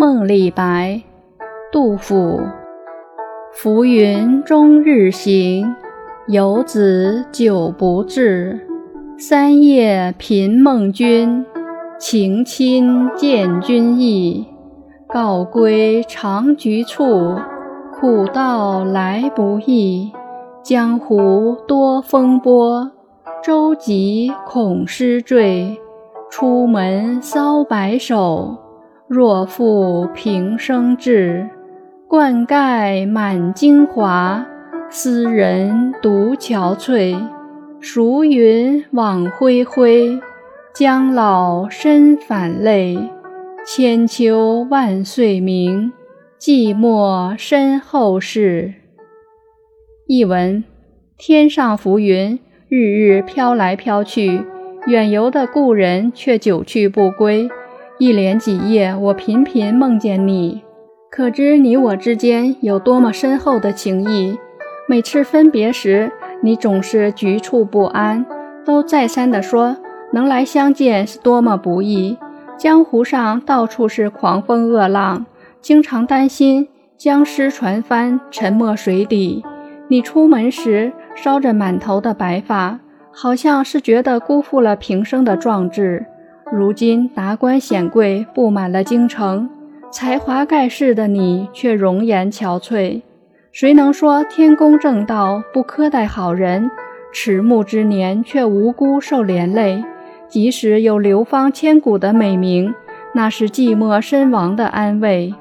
梦李白，杜甫。浮云终日行，游子久不至。三夜频梦君，情亲见君意。告归长局处，苦道来不易。江湖多风波，舟楫恐失坠。出门搔白首。若负平生志，冠盖满京华，斯人独憔悴。孰云往恢恢，将老身反泪。千秋万岁名，寂寞身后事。译文：天上浮云，日日飘来飘去，远游的故人却久去不归。一连几夜，我频频梦见你，可知你我之间有多么深厚的情谊。每次分别时，你总是局促不安，都再三地说能来相见是多么不易。江湖上到处是狂风恶浪，经常担心僵尸船帆沉没水底。你出门时烧着满头的白发，好像是觉得辜负了平生的壮志。如今达官显贵布满了京城，才华盖世的你却容颜憔悴。谁能说天公正道不苛待好人？迟暮之年却无辜受连累。即使有流芳千古的美名，那是寂寞身亡的安慰。